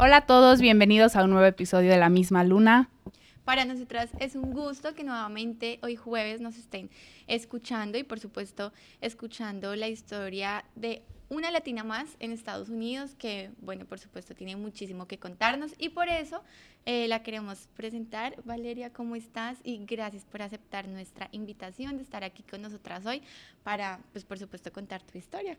Hola a todos, bienvenidos a un nuevo episodio de La misma luna. Para nosotras es un gusto que nuevamente hoy jueves nos estén escuchando y por supuesto escuchando la historia de una latina más en Estados Unidos que, bueno, por supuesto tiene muchísimo que contarnos y por eso eh, la queremos presentar. Valeria, ¿cómo estás? Y gracias por aceptar nuestra invitación de estar aquí con nosotras hoy para, pues por supuesto, contar tu historia.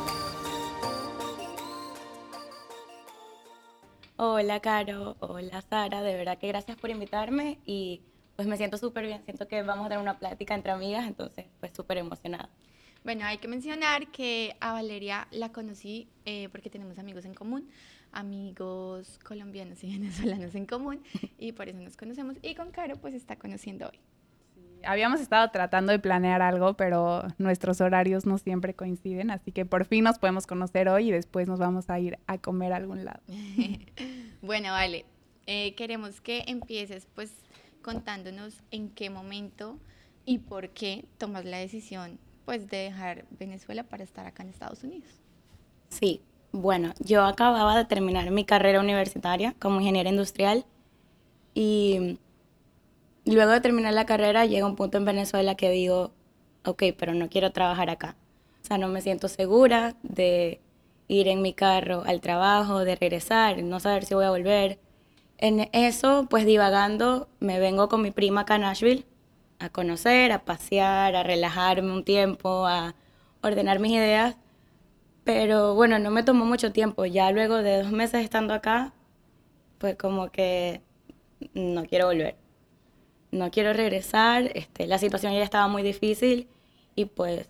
Hola, Caro. Hola, Sara. De verdad que gracias por invitarme y pues me siento súper bien. Siento que vamos a tener una plática entre amigas, entonces pues súper emocionada. Bueno, hay que mencionar que a Valeria la conocí eh, porque tenemos amigos en común, amigos colombianos y venezolanos en común, y por eso nos conocemos. Y con Caro pues está conociendo hoy habíamos estado tratando de planear algo, pero nuestros horarios no siempre coinciden, así que por fin nos podemos conocer hoy y después nos vamos a ir a comer a algún lado. bueno, vale, eh, queremos que empieces pues contándonos en qué momento y por qué tomas la decisión pues de dejar Venezuela para estar acá en Estados Unidos. Sí, bueno, yo acababa de terminar mi carrera universitaria como ingeniera industrial y luego de terminar la carrera llega un punto en Venezuela que digo, ok, pero no quiero trabajar acá. O sea, no me siento segura de ir en mi carro al trabajo, de regresar, no saber si voy a volver. En eso, pues divagando, me vengo con mi prima acá a Nashville a conocer, a pasear, a relajarme un tiempo, a ordenar mis ideas. Pero bueno, no me tomó mucho tiempo. Ya luego de dos meses estando acá, pues como que no quiero volver no quiero regresar, este, la situación ya estaba muy difícil y pues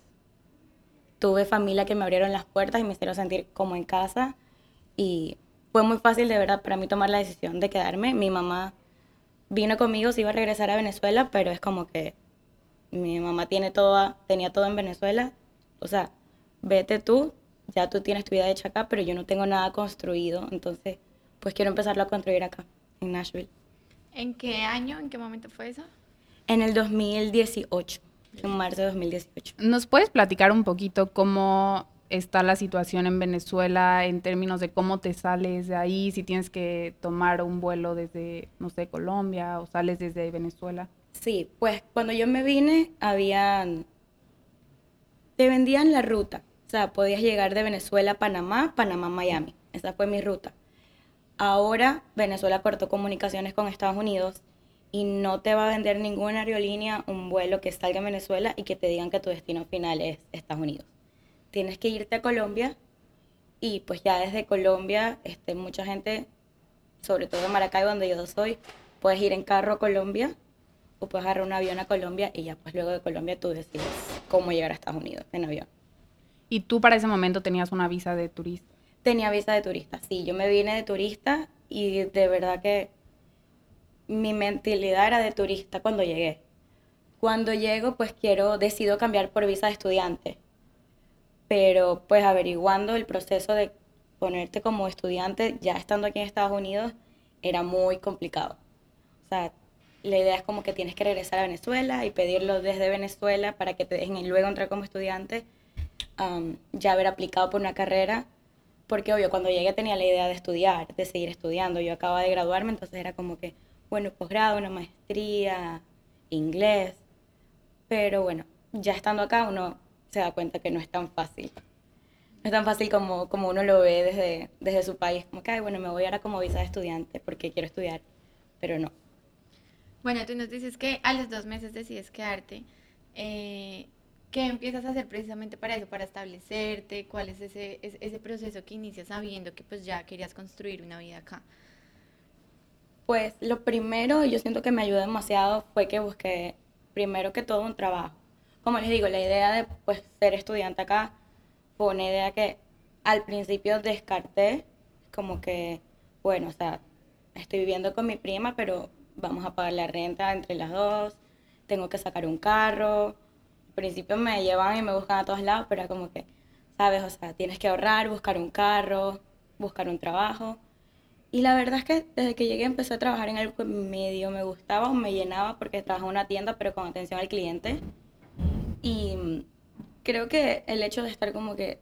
tuve familia que me abrieron las puertas y me hicieron sentir como en casa y fue muy fácil de verdad para mí tomar la decisión de quedarme. Mi mamá vino conmigo, se iba a regresar a Venezuela, pero es como que mi mamá tiene todo, tenía todo en Venezuela, o sea, vete tú, ya tú tienes tu vida hecha acá, pero yo no tengo nada construido, entonces pues quiero empezarlo a construir acá, en Nashville. ¿En qué año, en qué momento fue eso? En el 2018, en marzo de 2018. ¿Nos puedes platicar un poquito cómo está la situación en Venezuela en términos de cómo te sales de ahí, si tienes que tomar un vuelo desde, no sé, Colombia o sales desde Venezuela? Sí, pues cuando yo me vine, habían, te vendían la ruta, o sea, podías llegar de Venezuela a Panamá, Panamá, Miami, esa fue mi ruta. Ahora Venezuela cortó comunicaciones con Estados Unidos y no te va a vender ninguna aerolínea un vuelo que salga en Venezuela y que te digan que tu destino final es Estados Unidos. Tienes que irte a Colombia y pues ya desde Colombia, este, mucha gente, sobre todo en Maracay, donde yo soy, puedes ir en carro a Colombia o puedes agarrar un avión a Colombia y ya pues luego de Colombia tú decides cómo llegar a Estados Unidos en avión. ¿Y tú para ese momento tenías una visa de turista? Tenía visa de turista, sí, yo me vine de turista y de verdad que mi mentalidad era de turista cuando llegué. Cuando llego, pues quiero, decido cambiar por visa de estudiante. Pero pues averiguando el proceso de ponerte como estudiante, ya estando aquí en Estados Unidos, era muy complicado. O sea, la idea es como que tienes que regresar a Venezuela y pedirlo desde Venezuela para que te dejen y luego entrar como estudiante, ya haber aplicado por una carrera porque obvio, cuando llegué tenía la idea de estudiar, de seguir estudiando. Yo acababa de graduarme, entonces era como que, bueno, posgrado, una maestría, inglés. Pero bueno, ya estando acá uno se da cuenta que no es tan fácil. No es tan fácil como, como uno lo ve desde, desde su país. Como que, bueno, me voy ahora como visa de estudiante porque quiero estudiar, pero no. Bueno, tú nos dices que a los dos meses decides quedarte. Eh, ¿Qué empiezas a hacer precisamente para eso, para establecerte? ¿Cuál es ese, ese proceso que inicias sabiendo que pues ya querías construir una vida acá? Pues lo primero, yo siento que me ayudó demasiado, fue que busqué primero que todo un trabajo. Como les digo, la idea de pues ser estudiante acá fue una idea que al principio descarté, como que, bueno, o sea, estoy viviendo con mi prima, pero vamos a pagar la renta entre las dos, tengo que sacar un carro. Principio me llevaban y me buscaban a todos lados, pero era como que, ¿sabes? O sea, tienes que ahorrar, buscar un carro, buscar un trabajo. Y la verdad es que desde que llegué empecé a trabajar en algo que medio me gustaba o me llenaba porque trabajaba en una tienda, pero con atención al cliente. Y creo que el hecho de estar como que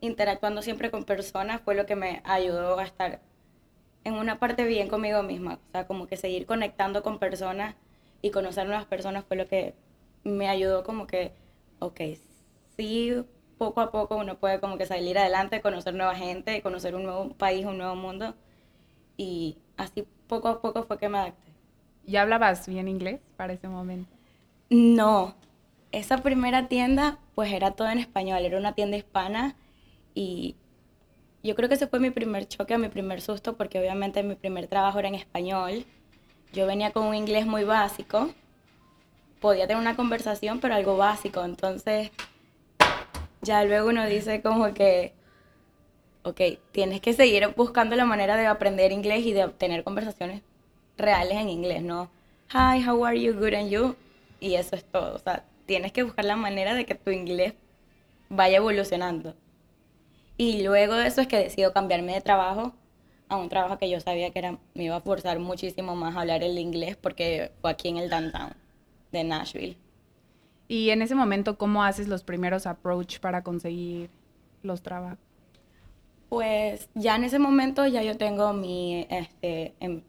interactuando siempre con personas fue lo que me ayudó a estar en una parte bien conmigo misma. O sea, como que seguir conectando con personas y conocer nuevas personas fue lo que me ayudó como que, ok, sí, poco a poco uno puede como que salir adelante, conocer nueva gente, conocer un nuevo país, un nuevo mundo. Y así poco a poco fue que me adapté. ¿Ya hablabas bien inglés para ese momento? No, esa primera tienda pues era todo en español, era una tienda hispana y yo creo que ese fue mi primer choque, mi primer susto, porque obviamente mi primer trabajo era en español. Yo venía con un inglés muy básico, podía tener una conversación, pero algo básico. Entonces, ya luego uno dice como que, ok, tienes que seguir buscando la manera de aprender inglés y de obtener conversaciones reales en inglés, ¿no? Hi, how are you? Good and you? Y eso es todo. O sea, tienes que buscar la manera de que tu inglés vaya evolucionando. Y luego de eso es que decido cambiarme de trabajo a un trabajo que yo sabía que era, me iba a forzar muchísimo más a hablar el inglés porque fue aquí en el downtown de Nashville. Y en ese momento, ¿cómo haces los primeros approach para conseguir los trabajos? Pues ya en ese momento ya yo tengo mi este, em,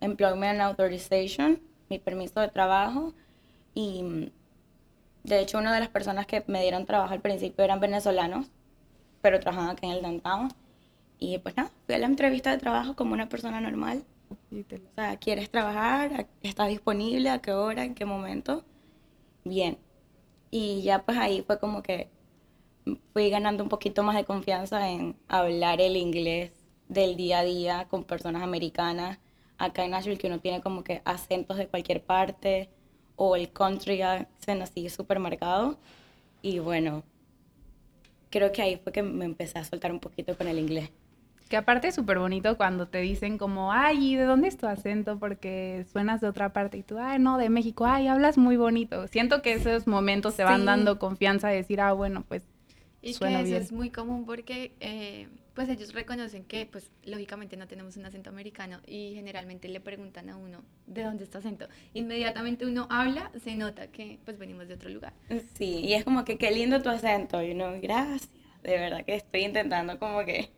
Employment Authorization, mi permiso de trabajo y de hecho una de las personas que me dieron trabajo al principio eran venezolanos pero trabajaba aquí en el downtown. Y pues nada, fui a la entrevista de trabajo como una persona normal. O sea, ¿quieres trabajar? ¿Estás disponible? ¿A qué hora? ¿En qué momento? Bien. Y ya pues ahí fue como que fui ganando un poquito más de confianza en hablar el inglés del día a día con personas americanas. Acá en Nashville que uno tiene como que acentos de cualquier parte o el country accent así súper marcado. Y bueno, creo que ahí fue que me empecé a soltar un poquito con el inglés. Que aparte es súper bonito cuando te dicen como, ay, ¿de dónde es tu acento? Porque suenas de otra parte y tú, ay, no, de México, ay, hablas muy bonito. Siento que esos momentos te van dando confianza de decir, ah, bueno, pues y que eso es muy común porque eh, pues ellos reconocen que pues lógicamente no tenemos un acento americano y generalmente le preguntan a uno de dónde está acento. Inmediatamente uno habla, se nota que pues venimos de otro lugar. Sí, y es como que qué lindo tu acento y uno, gracias. De verdad que estoy intentando como que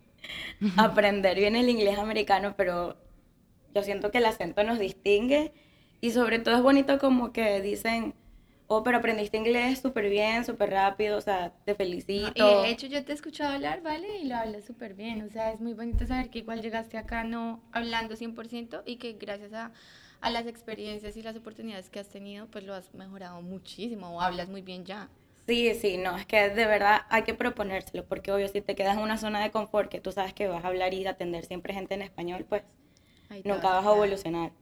aprender bien el inglés americano, pero yo siento que el acento nos distingue y sobre todo es bonito como que dicen oh, pero aprendiste inglés súper bien, súper rápido, o sea, te felicito. y de hecho yo te he escuchado hablar, ¿vale? Y lo hablas súper bien, o sea, es muy bonito saber que igual llegaste acá no hablando 100% y que gracias a, a las experiencias y las oportunidades que has tenido, pues lo has mejorado muchísimo o hablas muy bien ya. Sí, sí, no, es que de verdad hay que proponérselo, porque obvio, si te quedas en una zona de confort que tú sabes que vas a hablar y atender siempre gente en español, pues nunca vas a evolucionar.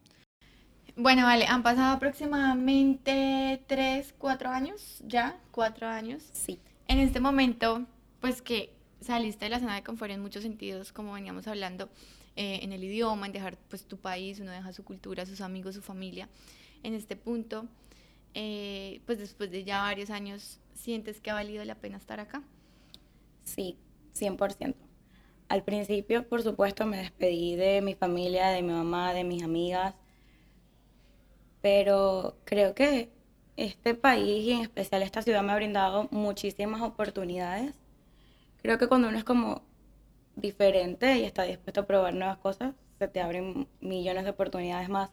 Bueno, vale, han pasado aproximadamente tres, cuatro años, ya, cuatro años. Sí. En este momento, pues que saliste de la zona de confort en muchos sentidos, como veníamos hablando, eh, en el idioma, en dejar pues tu país, uno deja su cultura, sus amigos, su familia. En este punto, eh, pues después de ya varios años, ¿sientes que ha valido la pena estar acá? Sí, 100%. Al principio, por supuesto, me despedí de mi familia, de mi mamá, de mis amigas, pero creo que este país y en especial esta ciudad me ha brindado muchísimas oportunidades. Creo que cuando uno es como diferente y está dispuesto a probar nuevas cosas, se te abren millones de oportunidades más.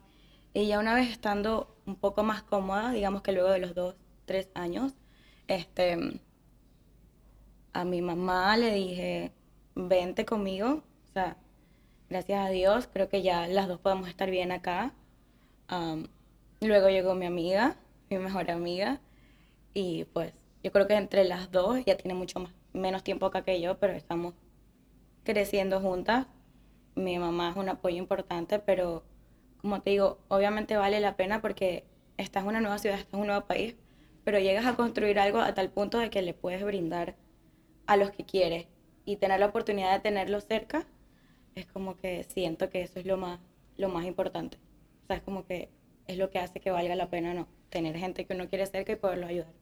Y ya una vez estando un poco más cómoda, digamos que luego de los dos, tres años, este, a mi mamá le dije, vente conmigo. O sea, gracias a Dios, creo que ya las dos podemos estar bien acá. Luego llegó mi amiga, mi mejor amiga, y pues yo creo que entre las dos, ya tiene mucho más, menos tiempo acá que yo, pero estamos creciendo juntas. Mi mamá es un apoyo importante, pero como te digo, obviamente vale la pena porque estás en una nueva ciudad, estás en un nuevo país, pero llegas a construir algo a tal punto de que le puedes brindar a los que quieres y tener la oportunidad de tenerlo cerca, es como que siento que eso es lo más lo más importante. O sea, es como que es lo que hace que valga la pena no tener gente que uno quiere cerca y poderlo ayudar.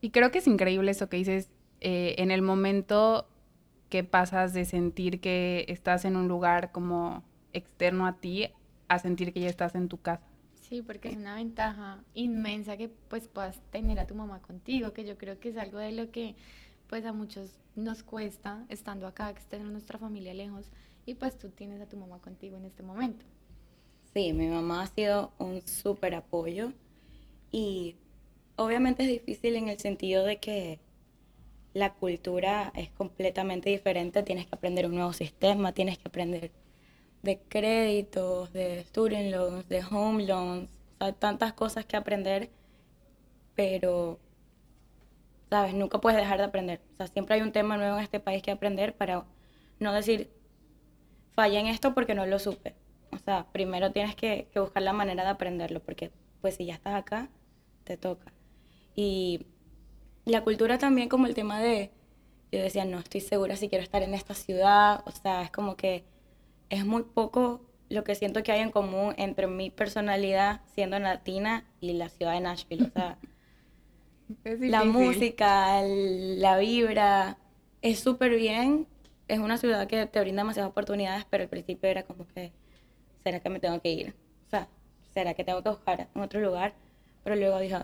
Y creo que es increíble eso que dices eh, en el momento que pasas de sentir que estás en un lugar como externo a ti a sentir que ya estás en tu casa. Sí, porque es una ventaja inmensa que pues puedas tener a tu mamá contigo, que yo creo que es algo de lo que pues a muchos nos cuesta estando acá, que estén nuestra familia lejos y pues tú tienes a tu mamá contigo en este momento. Sí, mi mamá ha sido un súper apoyo y obviamente es difícil en el sentido de que la cultura es completamente diferente, tienes que aprender un nuevo sistema, tienes que aprender de créditos, de student loans, de home loans, o sea, tantas cosas que aprender, pero, sabes, nunca puedes dejar de aprender. O sea, siempre hay un tema nuevo en este país que aprender para no decir, fallé en esto porque no lo supe. O sea, primero tienes que, que buscar la manera de aprenderlo, porque pues si ya estás acá, te toca. Y la cultura también como el tema de, yo decía, no estoy segura si quiero estar en esta ciudad, o sea, es como que es muy poco lo que siento que hay en común entre mi personalidad siendo latina y la ciudad de Nashville. O sea, la música, la vibra, es súper bien. Es una ciudad que te brinda demasiadas oportunidades, pero al principio era como que, ¿será que me tengo que ir? O sea, ¿será que tengo que buscar en otro lugar? Pero luego dije,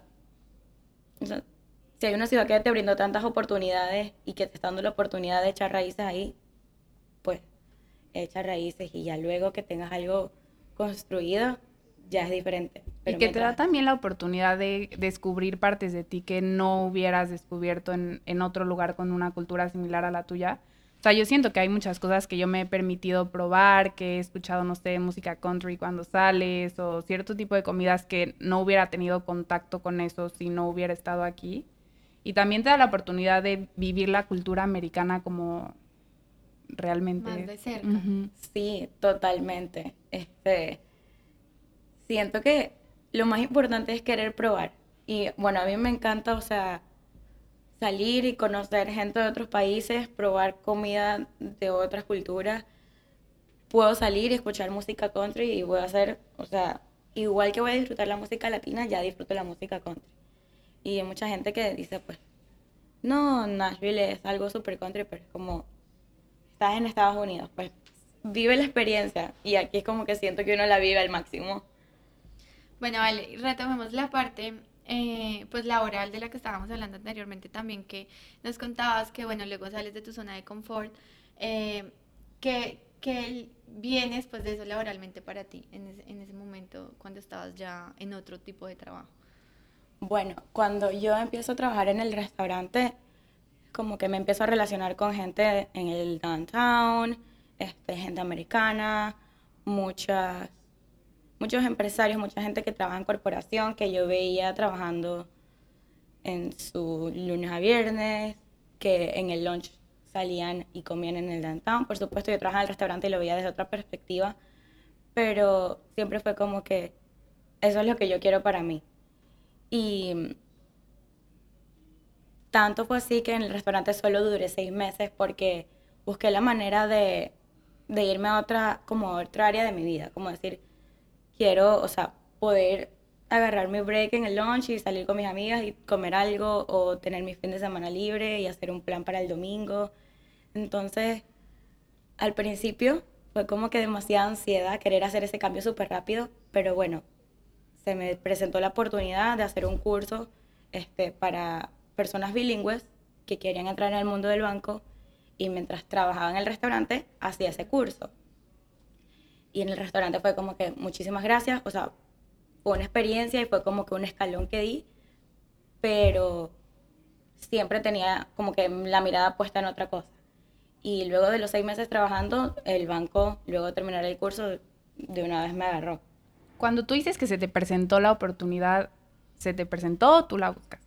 si hay una ciudad que te brinda tantas oportunidades y que te está dando la oportunidad de echar raíces ahí, echa raíces y ya luego que tengas algo construido, ya es diferente. y que te da también la oportunidad de descubrir partes de ti que no hubieras descubierto en, en, otro lugar con una cultura similar a la tuya. O sea, yo siento que hay muchas cosas que yo me he permitido probar, que he escuchado, no sé, música country cuando sales o cierto tipo de comidas que no hubiera tenido contacto con eso si no hubiera estado aquí. Y también te da la oportunidad de vivir la cultura americana como realmente. Más de cerca. Sí, totalmente. Este, siento que lo más importante es querer probar. Y bueno, a mí me encanta, o sea, salir y conocer gente de otros países, probar comida de otras culturas. Puedo salir y escuchar música country y voy a hacer, o sea, igual que voy a disfrutar la música latina, ya disfruto la música country. Y hay mucha gente que dice, pues, no, Nashville es algo super country, pero es como, estás en Estados Unidos, pues vive la experiencia y aquí es como que siento que uno la vive al máximo. Bueno, vale, retomemos la parte eh, pues laboral de la que estábamos hablando anteriormente también, que nos contabas que bueno, luego sales de tu zona de confort, eh, que, que vienes pues de eso laboralmente para ti en ese, en ese momento cuando estabas ya en otro tipo de trabajo. Bueno, cuando yo empiezo a trabajar en el restaurante, como que me empiezo a relacionar con gente en el downtown, este, gente americana, muchas, muchos empresarios, mucha gente que trabaja en corporación que yo veía trabajando en su lunes a viernes, que en el lunch salían y comían en el downtown. Por supuesto, yo trabajaba en el restaurante y lo veía desde otra perspectiva, pero siempre fue como que eso es lo que yo quiero para mí. Y tanto fue así que en el restaurante solo duré seis meses porque busqué la manera de, de irme a otra, como otra área de mi vida, como decir, quiero, o sea, poder agarrar mi break en el lunch y salir con mis amigas y comer algo o tener mi fin de semana libre y hacer un plan para el domingo. Entonces, al principio fue como que demasiada ansiedad querer hacer ese cambio súper rápido, pero bueno, se me presentó la oportunidad de hacer un curso este, para personas bilingües que querían entrar en el mundo del banco y mientras trabajaba en el restaurante hacía ese curso. Y en el restaurante fue como que muchísimas gracias, o sea, fue una experiencia y fue como que un escalón que di, pero siempre tenía como que la mirada puesta en otra cosa. Y luego de los seis meses trabajando, el banco, luego de terminar el curso, de una vez me agarró. Cuando tú dices que se te presentó la oportunidad, ¿se te presentó o tú la buscas?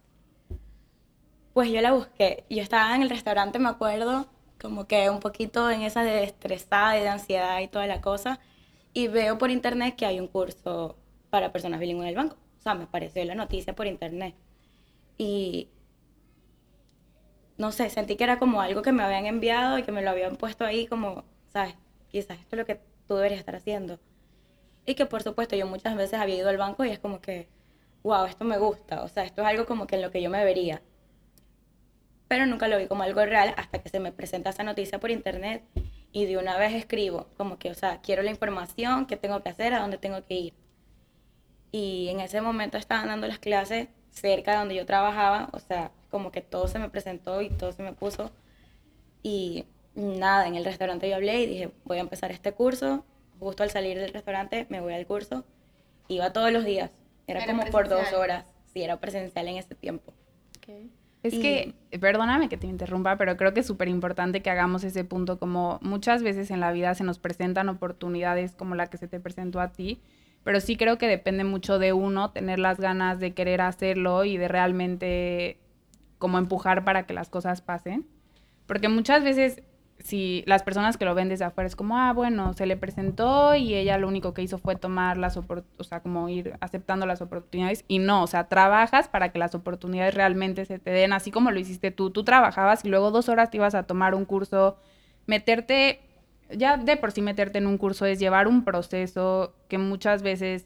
Pues yo la busqué. Yo estaba en el restaurante, me acuerdo, como que un poquito en esa de estresada y de ansiedad y toda la cosa. Y veo por internet que hay un curso para personas bilingües en el banco. O sea, me apareció la noticia por internet. Y no sé, sentí que era como algo que me habían enviado y que me lo habían puesto ahí como, ¿sabes? Quizás esto es lo que tú deberías estar haciendo. Y que por supuesto yo muchas veces había ido al banco y es como que, wow, esto me gusta, o sea, esto es algo como que en lo que yo me vería. Pero nunca lo vi como algo real hasta que se me presenta esa noticia por internet y de una vez escribo, como que, o sea, quiero la información, qué tengo que hacer, a dónde tengo que ir. Y en ese momento estaban dando las clases cerca de donde yo trabajaba, o sea, como que todo se me presentó y todo se me puso. Y nada, en el restaurante yo hablé y dije, voy a empezar este curso. Justo al salir del restaurante me voy al curso. Iba todos los días. Era, como por dos horas. Sí, era presencial en ese tiempo. Es que, perdóname que te interrumpa, pero creo que es súper importante que hagamos ese punto, como muchas veces en la vida se nos presentan oportunidades como la que se te presentó a ti, pero sí creo que depende mucho de uno tener las ganas de querer hacerlo y de realmente como empujar para que las cosas pasen. Porque muchas veces si las personas que lo ven desde afuera es como, ah, bueno, se le presentó y ella lo único que hizo fue tomar las oportunidades, o sea, como ir aceptando las oportunidades y no, o sea, trabajas para que las oportunidades realmente se te den, así como lo hiciste tú, tú trabajabas y luego dos horas te ibas a tomar un curso, meterte, ya de por sí meterte en un curso es llevar un proceso que muchas veces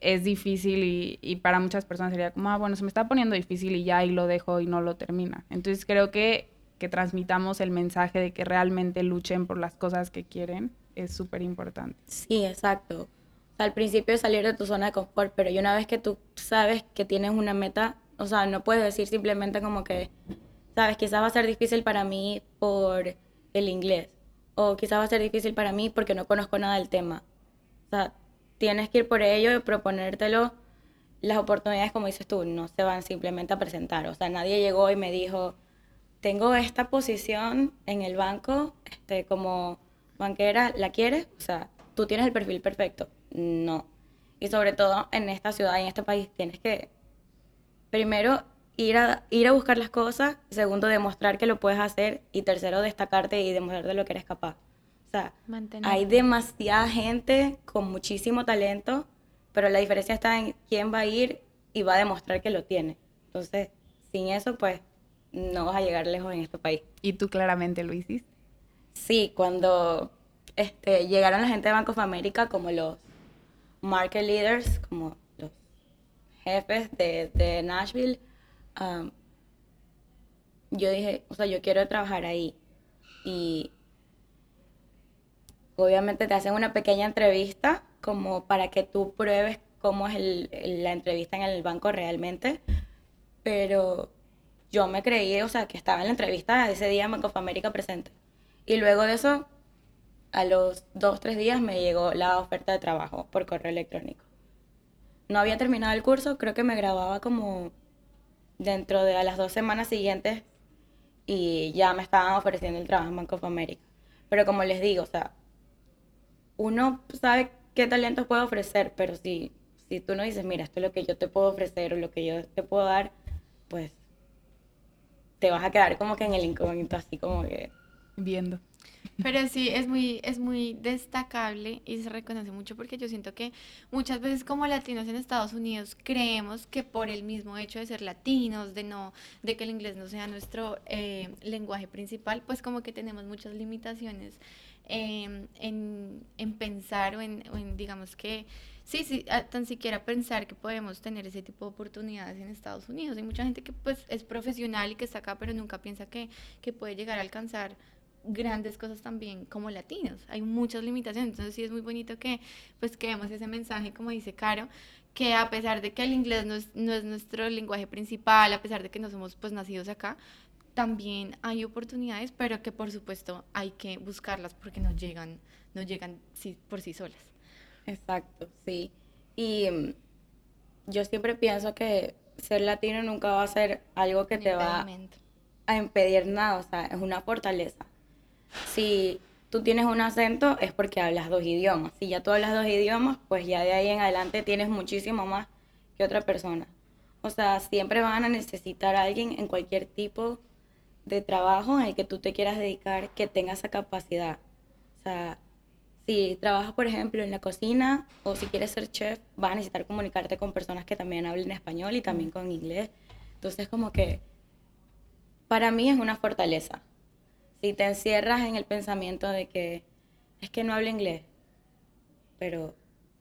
es difícil y, y para muchas personas sería como, ah, bueno, se me está poniendo difícil y ya y lo dejo y no lo termina. Entonces creo que que transmitamos el mensaje de que realmente luchen por las cosas que quieren es súper importante. Sí, exacto. al principio salir de tu zona de confort, pero y una vez que tú sabes que tienes una meta, o sea, no puedes decir simplemente como que, sabes, quizás va a ser difícil para mí por el inglés, o quizás va a ser difícil para mí porque no conozco nada del tema. O sea, tienes que ir por ello y proponértelo. Las oportunidades, como dices tú, no se van simplemente a presentar. O sea, nadie llegó y me dijo, tengo esta posición en el banco, este, como banquera, ¿la quieres? O sea, tú tienes el perfil perfecto. No. Y sobre todo en esta ciudad, en este país, tienes que, primero, ir a, ir a buscar las cosas, segundo, demostrar que lo puedes hacer y tercero, destacarte y demostrar de lo que eres capaz. O sea, hay demasiada gente con muchísimo talento, pero la diferencia está en quién va a ir y va a demostrar que lo tiene. Entonces, sin eso, pues no vas a llegar lejos en este país. ¿Y tú claramente lo hiciste? Sí, cuando este, llegaron la gente de Bank of America como los market leaders, como los jefes de, Nashville, um, yo dije, o sea, yo quiero trabajar ahí. Y obviamente te hacen una pequeña entrevista como para que tú pruebes cómo es la entrevista en el banco realmente. Pero yo me creí, o sea, que estaba en la entrevista ese día en Bank of America presente. Y luego de eso, a los dos, tres días me llegó la oferta de trabajo por correo electrónico. No había terminado el curso, creo que me grababa como dentro de a las dos semanas siguientes y ya me estaban ofreciendo el trabajo en Bank of America. Pero como les digo, o sea, uno sabe qué talentos puede ofrecer, pero si, si tú no dices, mira, esto es lo que yo te puedo ofrecer o lo que yo te puedo dar, pues te vas a quedar como que en el incógnito, así como que viendo. Pero sí, es muy, es muy destacable y se reconoce mucho porque yo siento que muchas veces como latinos en Estados Unidos creemos que por el mismo hecho de ser latinos, de no, de que el inglés no sea nuestro eh, lenguaje principal, pues como que tenemos muchas limitaciones em, en, en, pensar o en, o en digamos que sí, sí, tan siquiera pensar que podemos tener ese tipo de oportunidades en Estados Unidos. Hay mucha gente que pues es profesional y que está acá, pero nunca piensa que, que puede llegar a alcanzar grandes cosas también como latinos. Hay muchas limitaciones, entonces sí es muy bonito que pues que ese mensaje, como dice Caro, que a pesar de que el inglés no es, no es nuestro lenguaje principal, a pesar de que no somos pues nacidos acá, también hay oportunidades, pero que por supuesto hay que buscarlas porque no llegan, no llegan por sí solas. Exacto, sí. Y mm, yo siempre pienso que ser latino nunca va a ser algo que te va a impedir nada, o sea, es una fortaleza. Si tú tienes un acento es porque hablas dos idiomas. Si ya tú hablas dos idiomas, pues ya de ahí en adelante tienes muchísimo más que otra persona. O sea, siempre van a necesitar a alguien en cualquier tipo de trabajo en el que tú te quieras dedicar que tenga esa capacidad. O sea, si trabajas, por ejemplo, en la cocina o si quieres ser chef, vas a necesitar comunicarte con personas que también hablen español y también con inglés. Entonces, como que para mí es una fortaleza. Si te encierras en el pensamiento de que es que no hablo inglés, pero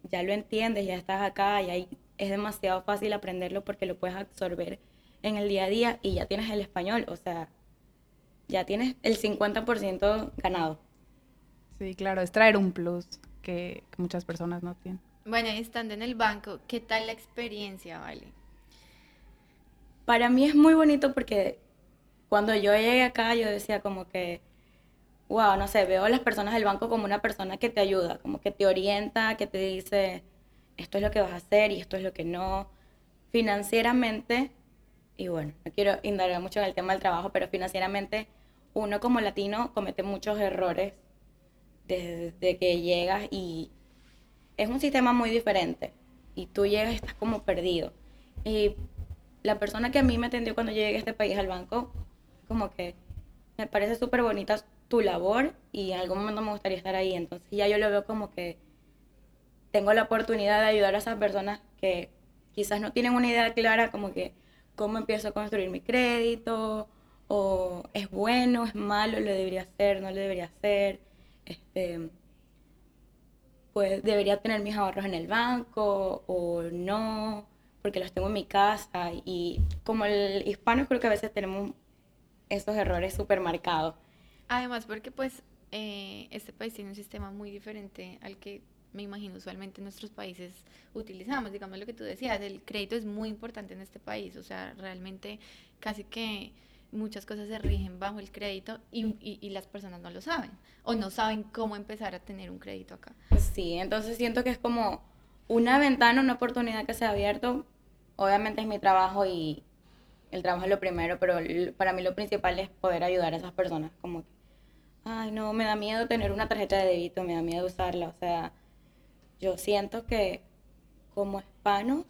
ya lo entiendes, ya estás acá y ahí es demasiado fácil aprenderlo porque lo puedes absorber en el día a día y ya tienes el español, o sea, ya tienes el 50% ganado. Sí, claro, es traer un plus que, muchas personas no tienen. Bueno, estando en el banco, ¿qué tal la experiencia, Vale? Para mí es muy bonito porque cuando yo llegué acá yo decía como que, wow, no sé, veo a las personas del banco como una persona que te ayuda, como que te orienta, que te dice, esto es lo que vas a hacer y esto es lo que no. Financieramente, y bueno, no quiero indagar mucho en el tema del trabajo, pero financieramente uno como latino comete muchos errores desde que llegas y es un sistema muy diferente y tú llegas y estás como perdido. Y la persona que a mí me atendió cuando llegué a este país al banco, como que me parece súper bonita tu labor y en algún momento me gustaría estar ahí. Entonces ya yo lo veo como que tengo la oportunidad de ayudar a esas personas que quizás no tienen una idea clara como que cómo empiezo a construir mi crédito o es bueno, es malo, lo debería hacer, no lo debería hacer. Este, pues debería tener mis ahorros en el banco o no, porque los tengo en mi casa. Y como el hispano creo que a veces tenemos esos errores súper marcados. Además, porque pues eh, este país tiene un sistema muy diferente al que me imagino usualmente en nuestros países utilizamos. Digamos lo que tú decías, el crédito es muy importante en este país, o sea, realmente casi que muchas cosas se rigen bajo el crédito y, y, las personas no lo saben o no saben cómo empezar a tener un crédito acá. Sí, entonces siento que es como una ventana, una oportunidad que se ha abierto. Obviamente es mi trabajo y el trabajo es lo primero, pero para mí lo principal es poder ayudar a esas personas. Como que, ay, no, me da miedo tener una tarjeta de débito, me da miedo usarla. O sea, yo siento que como hispanos,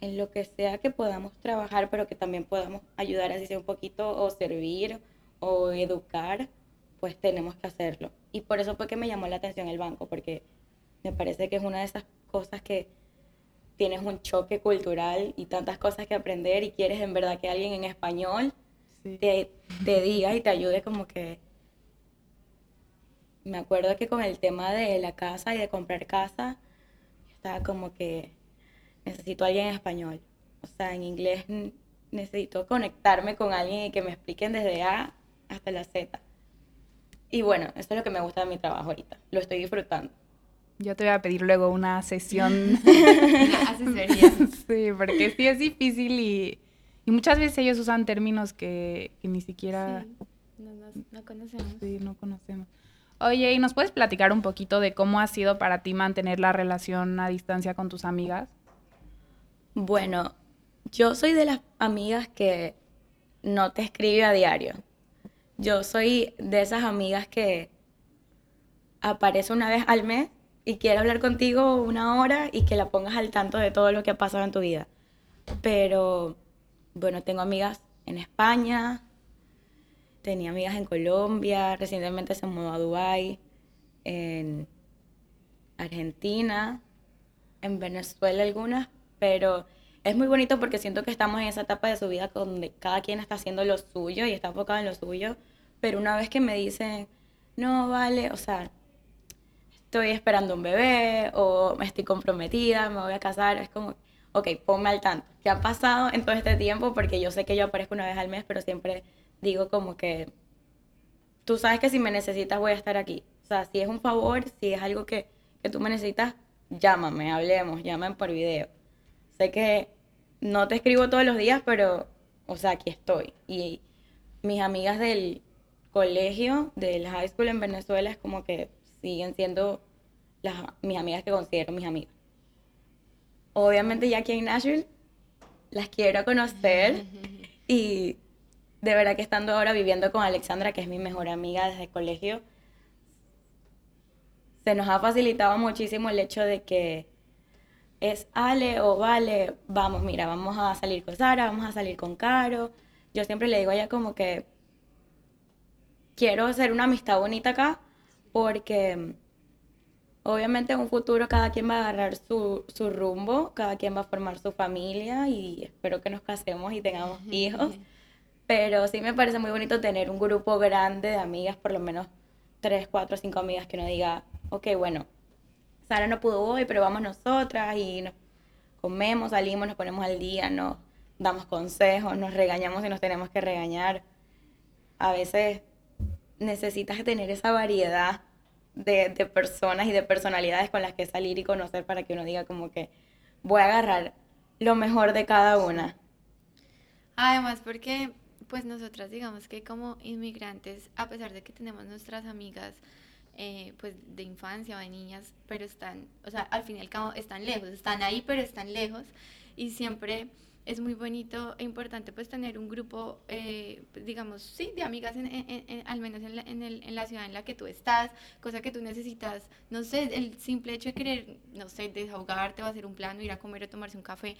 en lo que sea que podamos trabajar, pero que también podamos ayudar así sea un poquito o servir o educar, pues tenemos que hacerlo. Y por eso fue que me llamó la atención el banco, porque me parece que es una de esas cosas que tienes un choque cultural y tantas cosas que aprender y quieres en verdad que alguien en español te, te diga y te ayude como que me acuerdo que con el tema de la casa y de comprar casa, estaba como que necesito a alguien en español. O sea, en inglés necesito conectarme con alguien y que me expliquen desde A hasta la Z. Y bueno, eso es lo que me gusta de mi trabajo ahorita. Lo estoy disfrutando. Yo te voy a pedir luego una sesión. asesoría. sí, porque sí es difícil y, y muchas veces ellos usan términos que, que ni siquiera... no, no conocemos. Sí, no conocemos. Oye, ¿y nos puedes platicar un poquito de cómo ha sido para ti mantener la relación a distancia con tus amigas? Bueno, yo soy de las amigas que no te escribe a diario. Yo soy de esas amigas que aparece una vez al mes y quiere hablar contigo una hora y que la pongas al tanto de todo lo que ha pasado en tu vida. Pero, bueno, tengo amigas en España, tenía amigas en Colombia, recientemente se mudó a Dubái, en Argentina, en Venezuela algunas, pero es muy bonito porque siento que estamos en esa etapa de su vida donde cada quien está haciendo lo suyo y está enfocado en lo suyo, pero una vez que me dicen, no, vale, o sea, estoy esperando un bebé o me estoy comprometida, me voy a casar, es como, ok, ponme al tanto. ¿Qué ha pasado en todo este tiempo? Porque yo sé que yo aparezco una vez al mes, pero siempre digo como que tú sabes que si me necesitas voy a estar aquí. O sea, si es un favor, si es algo que, que tú me necesitas, llámame, hablemos, llámame por video. Sé que no te escribo todos los días, pero, o sea, aquí estoy. Y mis amigas del colegio, del high school en Venezuela, es como que siguen siendo las, mis amigas que considero mis amigas. Obviamente ya aquí en Nashville las quiero conocer y de verdad que estando ahora viviendo con Alexandra, que es mi mejor amiga desde el colegio, se nos ha facilitado muchísimo el hecho de que es Ale o Vale, vamos, mira, vamos a salir con Sara, vamos a salir con Caro. Yo siempre le digo a ella como que quiero hacer una amistad bonita acá porque obviamente en un futuro cada quien va a agarrar su, su rumbo, cada quien va a formar su familia y espero que nos casemos y tengamos hijos. Pero sí me parece muy bonito tener un grupo grande de amigas, por lo menos tres, cuatro, cinco amigas que uno diga, ok, bueno, Sara no pudo hoy, pero vamos nosotras y nos comemos, salimos, nos ponemos al día, nos damos consejos, nos regañamos y nos tenemos que regañar. A veces necesitas tener esa variedad de, de personas y de personalidades con las que salir y conocer para que uno diga como que voy a agarrar lo mejor de cada una. Además, porque pues nosotras digamos que como inmigrantes, a pesar de que tenemos nuestras amigas eh, pues de infancia o de niñas, pero están, o sea, al fin y al cabo están lejos, están ahí, pero están lejos. Y siempre es muy bonito e importante pues tener un grupo, eh, digamos, sí, de amigas, en, al menos en la, en, la ciudad en la que tú estás, cosa que tú necesitas, no sé, el simple hecho de querer, no sé, desahogarte o hacer un plano, ir a comer o tomarse un café,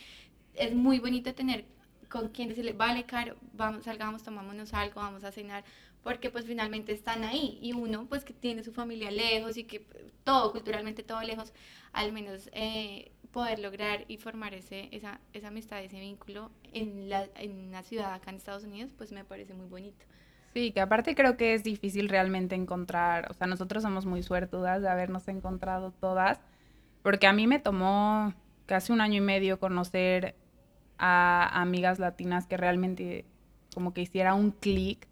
es muy bonito tener con quien decirle, vale, caro, vamos, salgamos, tomámonos algo, vamos a cenar, porque pues finalmente están ahí y uno pues que tiene su familia lejos y que todo, culturalmente todo lejos, al menos eh, poder lograr y formar ese, esa, esa amistad, ese vínculo en, la, en una ciudad acá en Estados Unidos, pues me parece muy bonito. Sí, que aparte creo que es difícil realmente encontrar, o sea, nosotros somos muy suertudas de habernos encontrado todas, porque a mí me tomó casi un año y medio conocer a amigas latinas que realmente como que hiciera un clic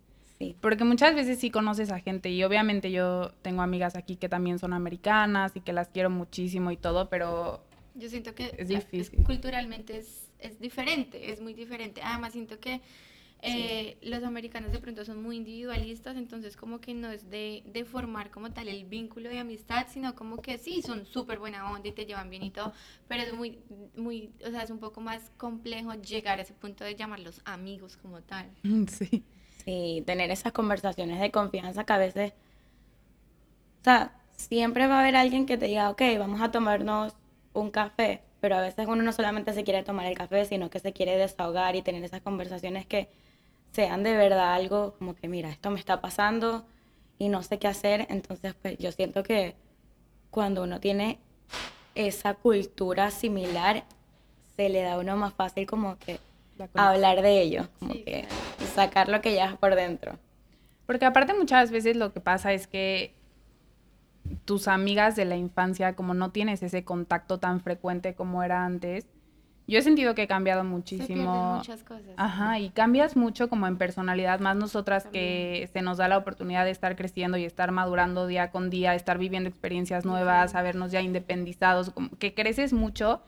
porque muchas veces sí conoces a gente y obviamente yo tengo amigas aquí que también son americanas y que las quiero muchísimo y todo, pero... Yo siento que es difícil. culturalmente es, es diferente, es muy diferente. Además siento que eh, los americanos de pronto son muy individualistas, entonces como que no es de, de formar como tal el vínculo de amistad, sino como que sí, son súper buena onda y te llevan bien y todo, pero es muy, muy, o sea, es un poco más complejo llegar a ese punto de llamarlos amigos como tal. Sí y tener esas conversaciones de confianza que a veces, o sea, siempre va a haber alguien que te diga, ok, vamos a tomarnos un café, pero a veces uno no solamente se quiere tomar el café, sino que se quiere desahogar y tener esas conversaciones que sean de verdad algo como que, mira, esto me está pasando y no sé qué hacer, entonces pues yo siento que cuando uno tiene esa cultura similar, se le da a uno más fácil como que hablar de ello, como que sacar lo que ya por dentro. Porque aparte muchas veces lo que pasa es que tus amigas de la infancia, como no tienes ese contacto tan frecuente como era antes, yo he sentido que he cambiado muchísimo. Se muchas cosas. Ajá, y cambias mucho como en personalidad, más nosotras que se nos da la oportunidad de estar creciendo y estar madurando día con día, estar viviendo experiencias nuevas, sabernos ya independizados, como que creces mucho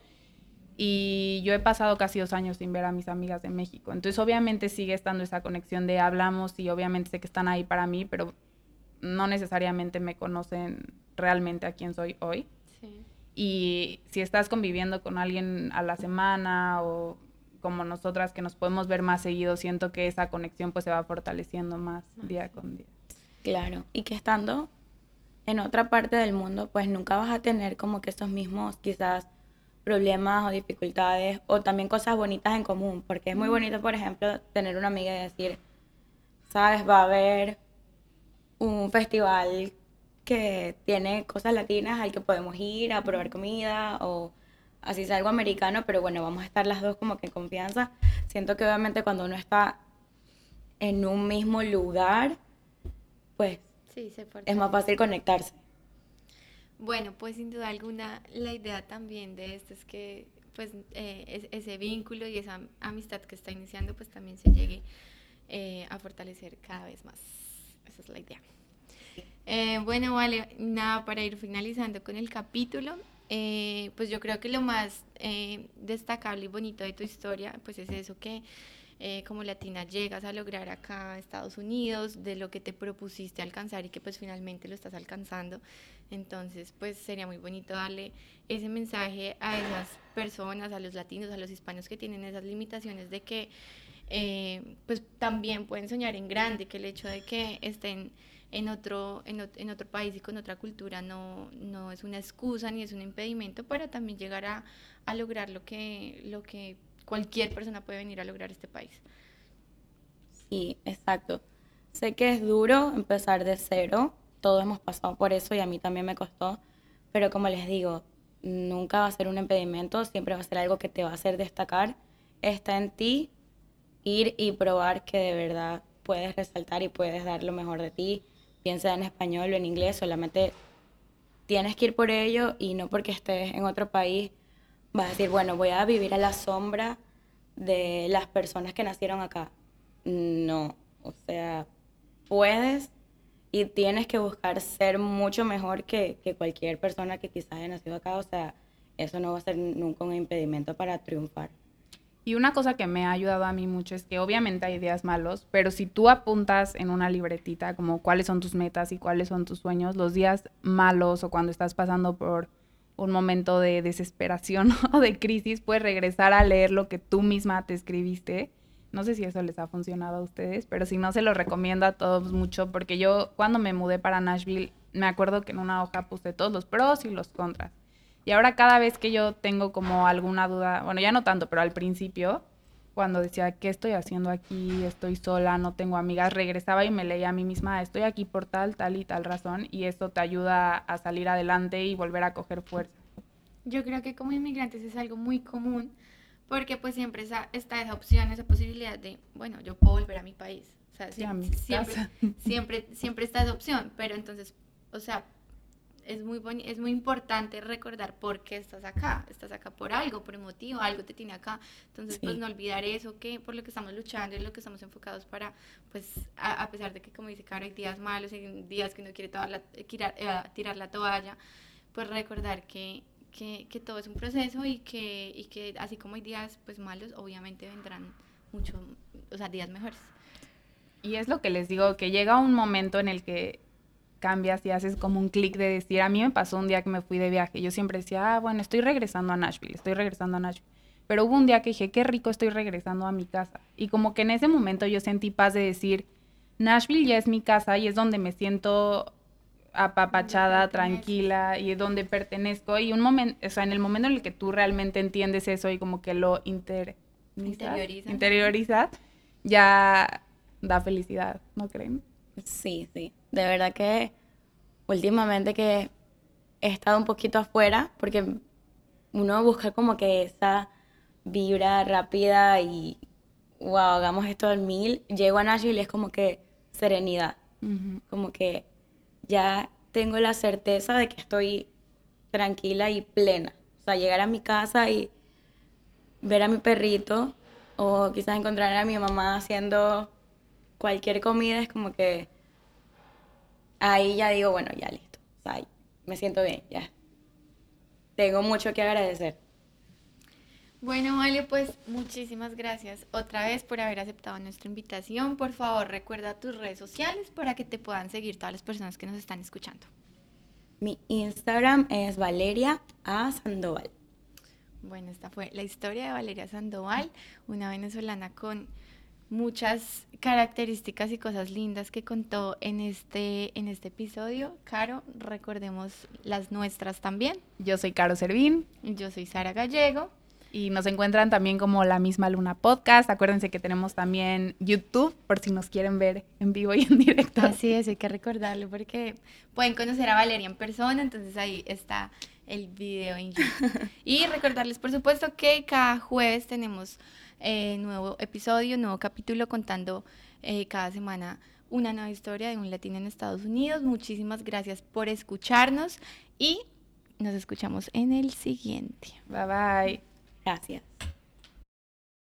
y yo he pasado casi dos años sin ver a mis amigas de México. Entonces, obviamente sigue estando esa conexión de hablamos y obviamente sé que están ahí para mí, pero no necesariamente me conocen realmente a quién soy hoy. Y si estás conviviendo con alguien a la semana o como nosotras que nos podemos ver más seguido, siento que esa conexión pues se va fortaleciendo más día con día. Claro, y que estando en otra parte del mundo, pues nunca vas a tener como que esos mismos quizás problemas o dificultades o también cosas bonitas en común, porque es muy bonito, por ejemplo, tener una amiga y decir, sabes, va a haber un festival que tiene cosas latinas al que podemos ir a probar comida o así sea algo americano, pero bueno, vamos a estar las dos como que en confianza. Siento que obviamente cuando uno está en un mismo lugar, pues es más fácil conectarse. Bueno, pues sin duda alguna la idea también de esto es que pues eh, ese vínculo y esa amistad que está iniciando pues también se llegue eh, a fortalecer cada vez más. Esa es la idea. Eh, bueno, vale, nada, para ir finalizando con el capítulo, pues yo creo que lo más destacable y bonito de tu historia pues es eso que eh, como latina llegas a lograr acá Estados Unidos, de lo que te propusiste alcanzar y que pues finalmente lo estás alcanzando. Entonces pues sería muy bonito darle ese mensaje a esas personas, a los latinos, a los hispanos que tienen esas limitaciones de que eh, pues también pueden soñar en grande, que el hecho de que estén en otro, en, otro país y con otra cultura no, no es una excusa ni es un impedimento para también llegar a, a lograr lo que, lo que cualquier persona puede venir a lograr este país. Sí, exacto. Sé que es duro empezar de cero, todos hemos pasado por eso y a mí también me costó, pero como les digo, nunca va a ser un impedimento, siempre va a ser algo que te va a hacer destacar. Está en ti ir y probar que de verdad puedes resaltar y puedes dar lo mejor de ti, piensa en español o en inglés, solamente tienes que ir por ello y no porque estés en otro país vas a decir, bueno, voy a vivir a la sombra de las personas que nacieron acá. No, o sea, puedes y tienes que buscar ser mucho mejor que, que cualquier persona que quizás haya nacido acá, o sea, eso no va a ser nunca un impedimento para triunfar. Y una cosa que me ha ayudado a mí mucho es que obviamente hay días malos, pero si tú apuntas en una libretita como cuáles son tus metas y cuáles son tus sueños, los días malos o cuando estás pasando por un momento de desesperación o de crisis, puedes regresar a leer lo que tú misma te escribiste. No sé si eso les ha funcionado a ustedes, pero si no, se lo recomiendo a todos mucho, porque yo cuando me mudé para Nashville, me acuerdo que en una hoja puse todos los pros y los contras. Y ahora cada vez que yo tengo como alguna duda, bueno, ya no tanto, pero al principio, cuando decía, ¿qué estoy haciendo aquí? Estoy sola, no tengo amigas, regresaba y me leía a mí misma, estoy aquí por tal, tal y tal razón, y eso te ayuda a salir adelante y volver a coger fuerza. Yo creo que como inmigrantes es algo muy común, porque pues siempre está esa opción, esa posibilidad de, bueno, yo puedo volver a mi país. O sea, siempre, siempre, siempre, siempre está esa opción, pero entonces, o sea, es muy, es muy importante recordar por qué estás acá. Estás acá por algo, por un motivo, algo te tiene acá. Entonces, pues no olvidar eso, que por lo que estamos luchando y lo que estamos enfocados para, pues, a, pesar de que, como dice Caro, hay días malos, hay días que uno quiere toda la, tirar, eh, tirar la toalla, pues recordar que, que, que, todo es un proceso y que, y que así como hay días, pues, malos, obviamente vendrán muchos, o sea, días mejores. Y es lo que les digo, que llega un momento en el que cambias y haces como un clic de decir, a mí me pasó un día que me fui de viaje, yo siempre decía, ah, bueno, estoy regresando a Nashville, estoy regresando a Nashville. Pero hubo un día que dije, qué rico estoy regresando a mi casa. Y como que en ese momento yo sentí paz de decir, Nashville ya es mi casa y es donde me siento apapachada, tranquila y es donde pertenezco. Y un momento, o sea, en el momento en el que tú realmente entiendes eso y como que lo inter interiorizas, ya da felicidad, ¿no creen? Sí, sí. De verdad que últimamente que he estado un poquito afuera, porque uno busca como que esa vibra rápida y, wow, hagamos esto al mil. Llego a Nashville y es como que serenidad. Como que ya tengo la certeza de que estoy tranquila y plena. O sea, llegar a mi casa y ver a mi perrito o quizás encontrar a mi mamá haciendo cualquier comida es como que ahí ya digo, bueno, ya listo. O sea, me siento bien, ya. Tengo mucho que agradecer. Bueno, Vale, pues muchísimas gracias otra vez por haber aceptado nuestra invitación. Por favor, recuerda tus redes sociales para que te puedan seguir todas las personas que nos están escuchando. Mi Instagram es Valeria A. Sandoval. Bueno, esta fue la historia de Valeria Sandoval, una venezolana con muchas características y cosas lindas que contó en este, en este episodio. Caro, recordemos las nuestras también. Yo soy Caro Servín. Yo soy Sara Gallego. Y nos encuentran también como La Misma Luna Podcast. Acuérdense que tenemos también YouTube por si nos quieren ver en vivo y en directo. Así es, hay que recordarlo porque pueden conocer a Valeria en persona, entonces ahí está el video en YouTube. y recordarles, por supuesto, que cada jueves tenemos eh, nuevo episodio, nuevo capítulo contando eh, cada semana una nueva historia de un latino en Estados Unidos. Muchísimas gracias por escucharnos y nos escuchamos en el siguiente. Bye bye. Gracias.